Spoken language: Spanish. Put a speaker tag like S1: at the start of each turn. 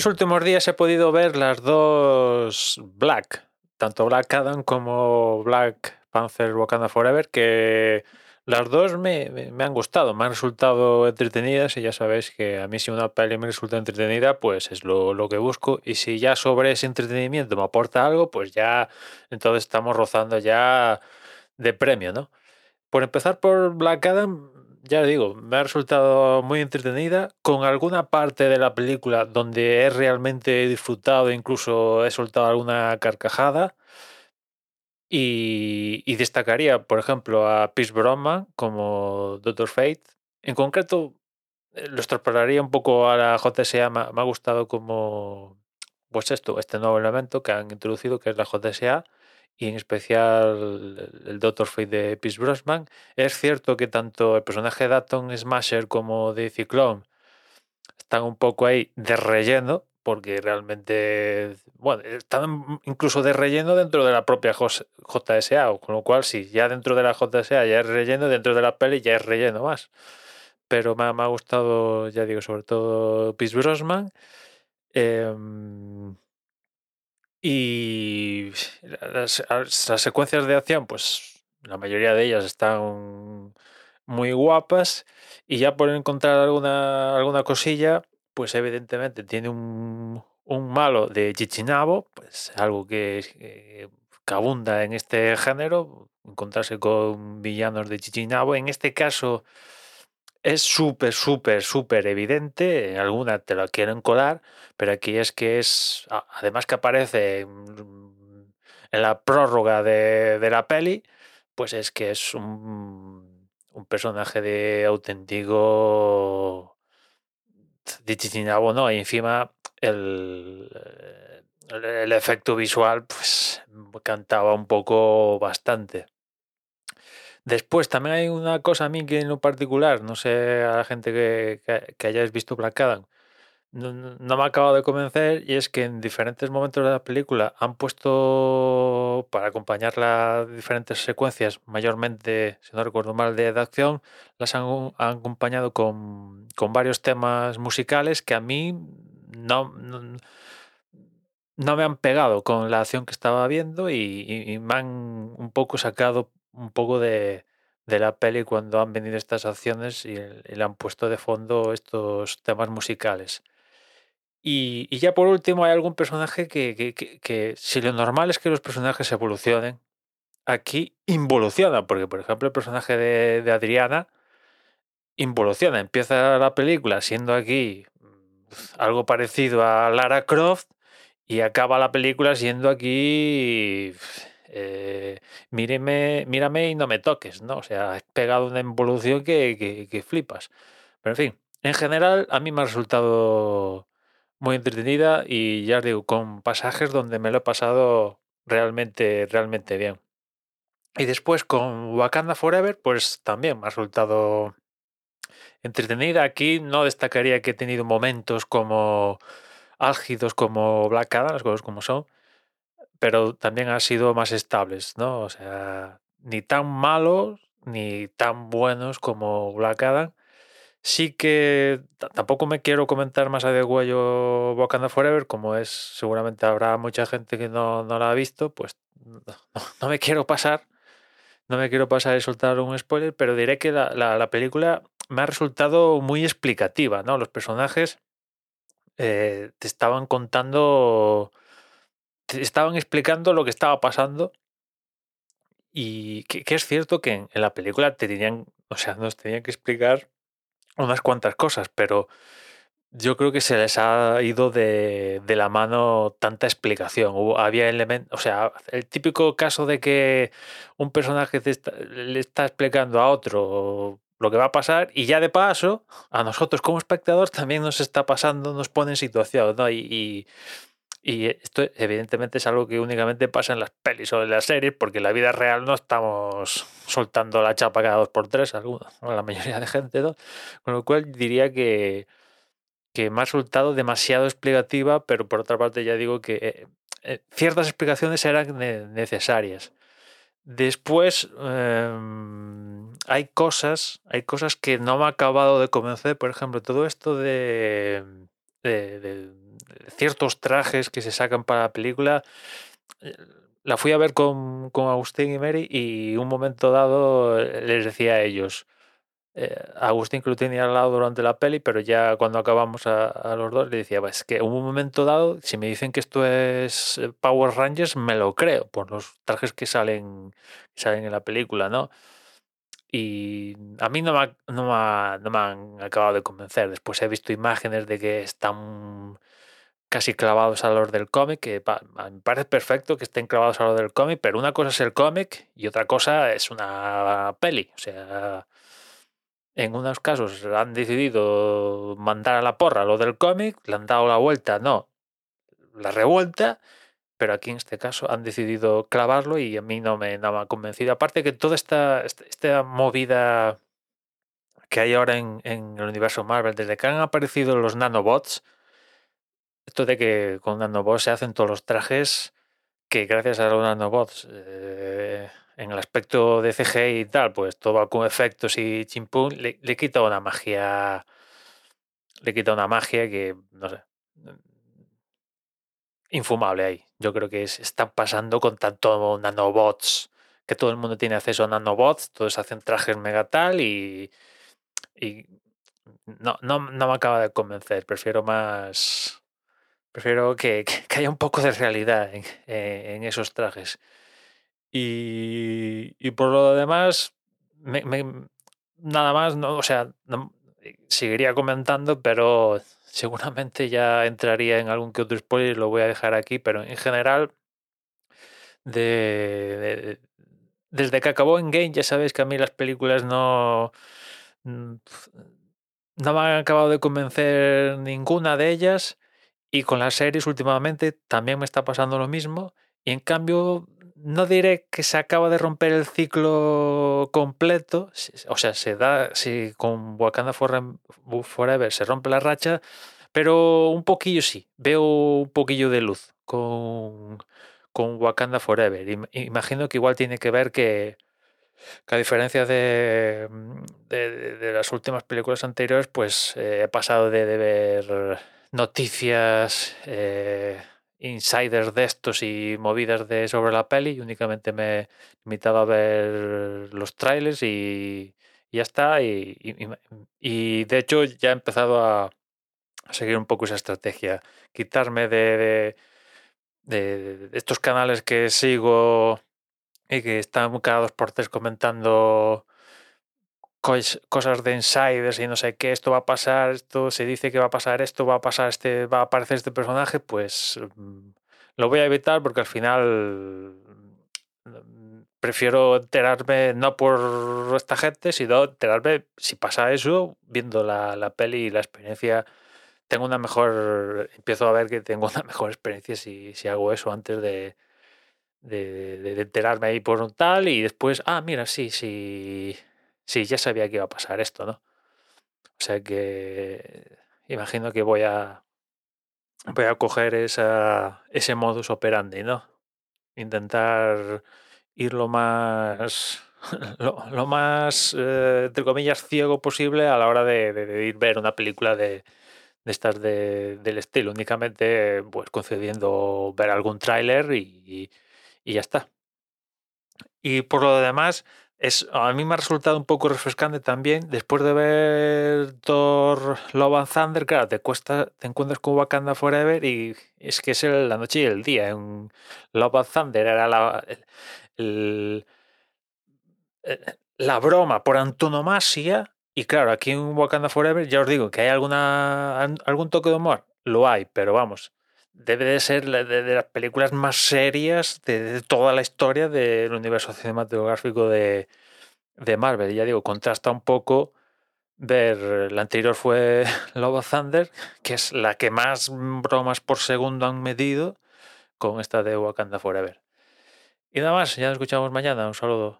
S1: estos últimos días he podido ver las dos Black, tanto Black Adam como Black Panther Wakanda Forever, que las dos me, me, han gustado, me han resultado entretenidas y ya sabéis que a mí si una peli me resulta entretenida, pues es lo, lo, que busco y si ya sobre ese entretenimiento me aporta algo, pues ya entonces estamos rozando ya de premio, ¿no? Por empezar por Black Adam, ya digo, me ha resultado muy entretenida, con alguna parte de la película donde he realmente disfrutado, incluso he soltado alguna carcajada. Y, destacaría, por ejemplo, a Pierce Brosnan como Doctor Fate. En concreto, eh, lo extrapolaría un poco a la JSA. Me, me ha gustado como, pues esto, este nuevo elemento que han introducido, que es la JSA y en especial el Doctor Fate de Pierce Brosnan. Es cierto que tanto el personaje de Atom Smasher como de Cyclone están un poco ahí de relleno, porque realmente, bueno, están incluso de relleno dentro de la propia JSA, con lo cual, si ya dentro de la JSA ya es relleno, dentro de la peli ya es relleno más. Pero me, ha gustado, ya digo, sobre todo Pierce Brosnan. Em, y las, secuencias de acción, pues la mayoría de ellas están muy guapas. Y ya por encontrar alguna, alguna cosilla, pues evidentemente tiene un, malo de Chichinabo, pues algo que, abunda en este género, encontrarse con villanos de Chichinabo. En este caso es súper, súper, súper evidente. En alguna te lo quieren colar, pero aquí es que es. Además que aparece la prórroga de, la peli, pues es que es un, un personaje de auténtico. de ¿no? Y encima el, el efecto visual, pues cantaba un poco bastante. Después también hay una cosa a mí que en lo particular, no sé a la gente que, que, hayáis visto Black Adam, no, no, me ha acabado de convencer y es que en diferentes momentos de la película han puesto para acompañar las diferentes secuencias, mayormente, si no recuerdo mal, de, acción, las han, acompañado con, con, varios temas musicales que a mí no, no, me han pegado con la acción que estaba viendo y, y me han un poco sacado un poco de, de la peli cuando han venido estas acciones y, le han puesto de fondo estos temas musicales. Y, ya por último hay algún personaje que, que, que, si lo normal es que los personajes evolucionen, aquí involuciona, porque por ejemplo el personaje de, Adriana involuciona, empieza la película siendo aquí mm, algo parecido a Lara Croft y acaba la película siendo aquí eh, míreme, mírame y no me toques, ¿no? O sea, has pegado una involución que, que, flipas. Pero en fin, en general a mí me ha resultado muy entretenida y ya os digo, con pasajes donde me lo he pasado realmente, realmente bien. Y después con Wakanda Forever, pues también me ha resultado entretenida. Aquí no destacaría que he tenido momentos como álgidos como Black Adam, las cosas como son, pero también han sido más estables, ¿no? O sea, ni tan malos ni tan buenos como Black Adam. Sí que tampoco me quiero comentar más a de huello Wakanda Forever, como es, seguramente habrá mucha gente que no, no la ha visto, pues no, me quiero pasar, no me quiero pasar y soltar un spoiler, pero diré que la, la, película me ha resultado muy explicativa, ¿no? Los personajes eh, te estaban contando estaban explicando lo que estaba pasando y que, es cierto que en, la película te tenían, o sea, nos tenían que explicar unas cuantas cosas, pero yo creo que se les ha ido de, de la mano tanta explicación. Hubo, había elementos, o sea, el típico caso de que un personaje le está explicando a otro lo que va a pasar y ya de paso a nosotros como espectadores también nos está pasando, nos pone en situación, ¿no? y esto evidentemente es algo que únicamente pasa en las pelis o en las series, porque en la vida real no estamos soltando la chapa cada dos por tres, algunos, la mayoría de gente, ¿no? Con lo cual diría que, que me ha resultado demasiado explicativa, pero por otra parte ya digo que eh, eh, ciertas explicaciones eran necesarias. Después em, hay cosas, hay cosas que no me ha acabado de convencer, por ejemplo, todo esto de, de ciertos trajes que se sacan para la película. Eh, la fui a ver con, con Agustín y Mary y un momento dado eh, les decía a ellos, eh, Agustín que lo tenía al lado durante la peli, pero ya cuando acabamos a, los dos le decía, es que un momento dado, si me dicen que esto es Power Rangers, me lo creo, por los trajes que salen, salen en la película, ¿no? Y a mí no me, no, me, han acabado de convencer. Después he visto imágenes de que están casi clavados a los del cómic, que me parece perfecto que estén clavados a los del cómic, pero una cosa es el cómic y otra cosa es una peli. O sea, en unos casos han decidido mandar a la porra lo del cómic, le han dado la vuelta, no, la revuelta, pero aquí en este caso han decidido clavarlo y a mí no me, ha convencido. Aparte que toda esta, esta, movida que hay ahora en, el universo Marvel, desde que han aparecido los nanobots, esto de que con nanobots se hacen todos los trajes, que gracias a los nanobots, eh, en el aspecto de CGI y tal, pues todo con efectos y chimpún, le, le quita una magia, le quita una magia que, no sé, infumable ahí. Yo creo que se está pasando con tanto nanobots, que todo el mundo tiene acceso a nanobots, todos hacen trajes mega tal y, y no, no, no me acaba de convencer. Prefiero más. Prefiero que, que haya un poco de realidad en, en esos trajes. Y, y, por lo demás, me, nada más, no, o sea, seguiría comentando, pero seguramente ya entraría en algún que otro spoiler, lo voy a dejar aquí, pero en general, de, desde que acabó en Game, ya sabéis que a mí las películas no, mm, no me han acabado de convencer ninguna de ellas, y con las series últimamente también me está pasando lo mismo, y en cambio no diré que se acaba de romper el ciclo completo, o sea, se da, si con Wakanda Forever se rompe la racha, pero un poquillo sí, veo un poquillo de luz con, con Wakanda Forever. Imagino que igual tiene que ver que, a diferencia de, de, las últimas películas anteriores, pues eh, he pasado de, ver noticias... Eh, insiders de estos y movidas de sobre la peli únicamente me he limitado a ver los trailers y, ya está. Y, y, de hecho ya he empezado a, seguir un poco esa estrategia, quitarme de, de, estos canales que sigo y que están cada dos por tres comentando cosas de insiders y no sé qué, esto va a pasar, esto se dice que va a pasar esto, va a pasar este, va a aparecer este personaje, pues mm, lo voy a evitar porque al final mm, prefiero enterarme no por esta gente, sino enterarme si pasa eso, viendo la, la peli y la experiencia. Tengo una mejor, empiezo a ver que tengo una mejor experiencia si, si hago eso antes de, de, de, enterarme ahí por un tal y después, ah, mira, sí, sí, sí, ya sabía que iba a pasar esto, ¿no? O sea que imagino que voy a voy a coger ese modus operandi, ¿no? Intentar ir lo más lo, más eh, entre comillas ciego posible a la hora de, ir ver una película de, de estas del estilo, únicamente pues concediendo ver algún tráiler y, y ya está. Y por lo demás, es, a mí me ha resultado un poco refrescante también. Después de ver Thor Love and Thunder, claro, te, cuesta, te encuentras con Wakanda Forever y es que es la noche y el día. En Love and Thunder era la, eh, la broma por antonomasia. Y claro, aquí en Wakanda Forever ya os digo que hay alguna, algún toque de humor. Lo hay, pero vamos, debe de ser de, las películas más serias de, toda la historia del universo cinematográfico de, de Marvel. Y ya digo, contrasta un poco ver, la anterior fue Love of Thunder, que es la que más bromas por segundo han medido, con esta de Wakanda Forever. Y nada más, ya nos escuchamos mañana. Un saludo.